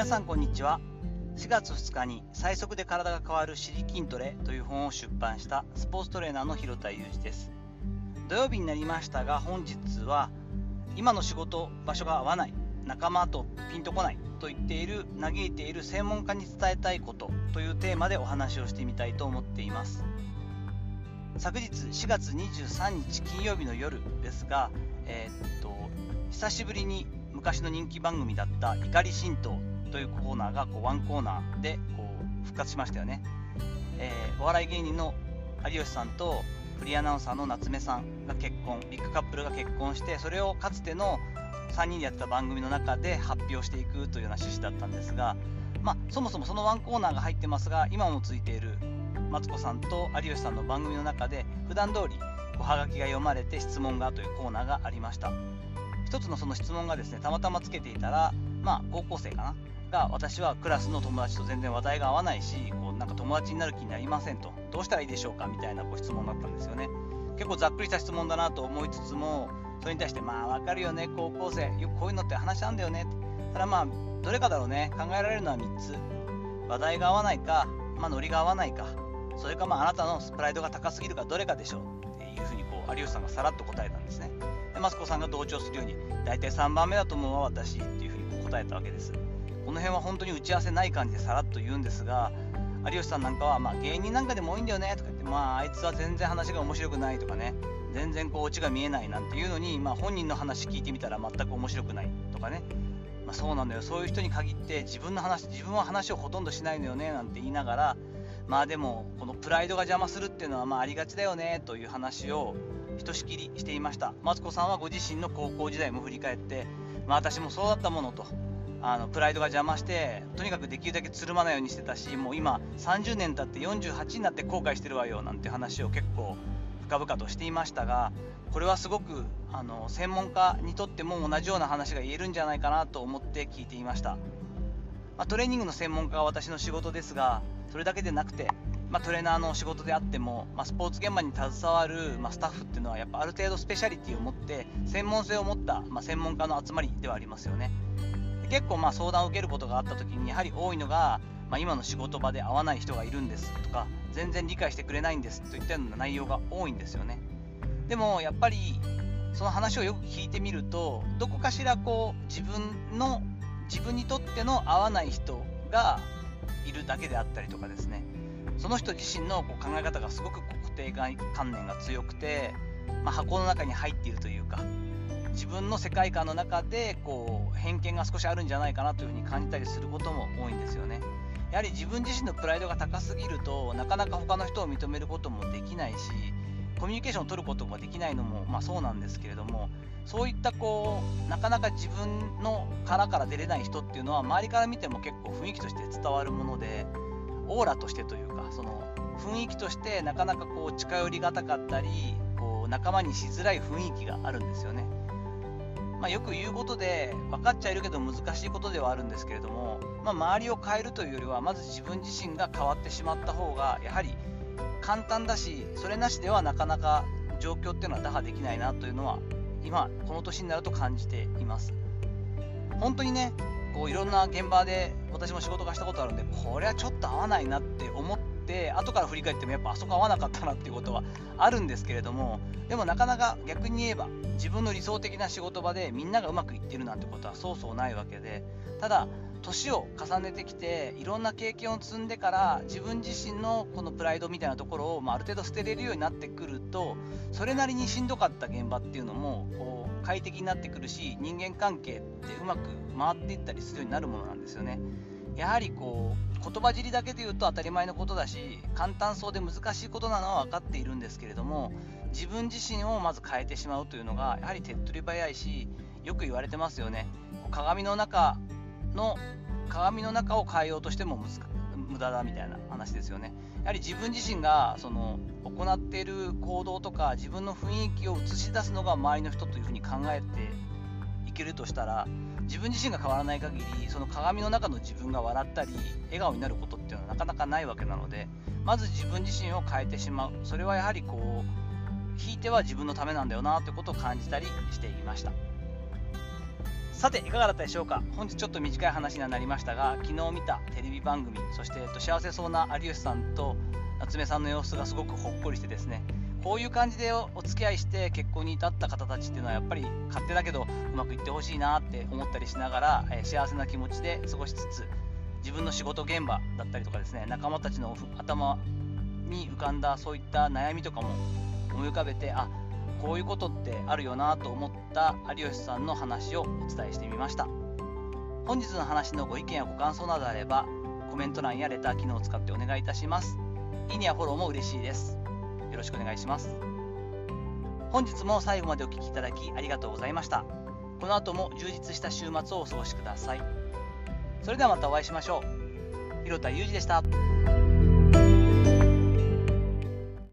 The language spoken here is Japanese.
皆さんこんにちは。4月2日に最速で体が変わるシリ筋トレという本を出版したスポーツトレーナーの広田裕二です。土曜日になりましたが本日は今の仕事場所が合わない仲間とピンとこないと言っている嘆いている専門家に伝えたいことというテーマでお話をしてみたいと思っています。昨日4月23日金曜日の夜ですが、えー、っと久しぶりに昔の人気番組だった「怒り神道」というコーナーがこうワンコーナーでこう復活しましたよね、えー、お笑い芸人の有吉さんとフリーアナウンサーの夏目さんが結婚ビッグカップルが結婚してそれをかつての3人でやってた番組の中で発表していくというような趣旨だったんですが、まあ、そもそもそのワンコーナーが入ってますが今もついているマツコさんと有吉さんの番組の中で普段通りおはがきが読まれて質問がというコーナーがありました。一つのその質問がですねたまたまつけていたらまあ高校生かな。が私はクラスの友達と全然話題が合わないしこうなんか友達になる気になりませんと。どうしたらいいでしょうかみたいなご質問だったんですよね。結構ざっくりした質問だなと思いつつもそれに対してまあわかるよね高校生。よくこういうのって話なんだよね。ただまあどれかだろうね。考えられるのは3つ。話題が合わないか、まあ、ノリが合わないか。それかまああなたのプライドが高すぎるかどれかでしょう。っていうふうにこう有吉さんがさらっと答えたんですね。でマツコさんが同調するように大体3番目だと思うわ私っていうふうに答えたわけです。この辺は本当に打ち合わせない感じでさらっと言うんですが有吉さんなんかは、まあ、芸人なんかでも多いんだよねとか言って、まあ、あいつは全然話が面白くないとかね、全然こうオチが見えないなんていうのに、まあ、本人の話聞いてみたら全く面白くないとかね、まあ、そうなんだよ、そういう人に限って自分の話、自分は話をほとんどしないのよねなんて言いながら、まあでも、このプライドが邪魔するっていうのはまあありがちだよねという話をひとしきりしていました。マツコさんはご自身の高校時代も振り返って、まあ私もそうだったものと。あのプライドが邪魔してとにかくできるだけつるまないようにしてたしもう今30年経って48になって後悔してるわよなんて話を結構深々としていましたがこれはすごくあの専門家にとっても同じような話が言えるんじゃないかなと思って聞いていました、まあ、トレーニングの専門家は私の仕事ですがそれだけでなくて、まあ、トレーナーの仕事であっても、まあ、スポーツ現場に携わる、まスタッフっていうのはやっぱある程度スペシャリティを持って専門性を持った、ま専門家の集まりではありますよね。結構まあ相談を受けることがあった時にやはり多いのが、まあ、今の仕事場で会わない人がいるんですとか全然理解してくれないんですといったような内容が多いんですよね。でもやっぱりその話をよく聞いてみるとどこかしらこう自分の自分にとっての合わない人がいるだけであったりとかですね。その人自身のこう考え方がすごく固定観念が強くて、まあ、箱の中に入っているというか自分の世界観の中でこう偏見が少しあるんじゃないかなというふうに感じたりすることも多いんですよね。やはり自分自身のプライドが高すぎるとなかなか他の人を認めることもできないしコミュニケーションを取ることもできないのも、まあ、そうなんですけれどもそういったこうなかなか自分の殻から出れない人っていうのは周りから見ても結構雰囲気として伝わるものでオーラとしてというかその雰囲気としてなかなかこう近寄りがたかったりこう仲間にしづらい雰囲気があるんですよね。まあ、よく言うことで分かっちゃいるけど難しいことではあるんですけれども、まあ、周りを変えるというよりはまず自分自身が変わってしまった方がやはり簡単だしそれなしではなかなか状況っていうのは打破できないなというのは今この年になると感じています。本当にねこういろんな現場で私も仕事がしたことあるんでこれはちょっと合わないなって思って後から振り返ってもやっぱあそこ合わなかったなっていうことはあるんですけれどもでもなかなか逆に言えば自分の理想的な仕事場でみんながうまくいってるなんてことはそうそうないわけでただ年を重ねてきていろんな経験を積んでから自分自身のこのプライドみたいなところを、まあ、ある程度捨てれるようになってくるとそれなりにしんどかった現場っていうのもこう快適になってくるし人間関係ってうまく回っていったりするようになるものなんですよね。やはりこう言葉尻だけで言うと当たり前のことだし簡単そうで難しいことなのは分かっているんですけれども自分自身をまず変えてしまうというのがやはり手っ取り早いしよく言われてますよね。鏡の中の鏡の中を変えようとしても無駄だみたいな話ですよね。やはり自分自身がその行っている行動とか自分の雰囲気を映し出すのが周りの人というふうに考えていけるとしたら自分自身が変わらない限りその鏡の中の自分が笑ったり笑顔になることっていうのはなかなかないわけなのでまず自分自身を変えてしまう。それはやはりこう引いては自分のためなんだよなということを感じたりしていました。さていかがだったでしょうか。本日ちょっと短い話にはなりましたが昨日見たテレビ番組そして、えっと、幸せそうな有吉さんと夏目さんの様子がすごくほっこりしてですねこういう感じでお付き合いして結婚に至った方たちっていうのはやっぱり勝手だけどうまくいってほしいなって思ったりしながら、え、幸せな気持ちで過ごしつつ自分の仕事現場だったりとかですね仲間たちの頭に浮かんだそういった悩みとかも思い浮かべてあこういうことってあるよなと思った有吉さんの話をお伝えしてみました。本日の話のご意見やご感想などあればコメント欄やレター機能を使ってお願いいたします。いいねやフォローも嬉しいです。ろしくお願いします。本日も最後までお聴きいただきありがとうございました。この後も充実した週末をお過ごしください。それではまたお会いしましょう。広田裕二でした。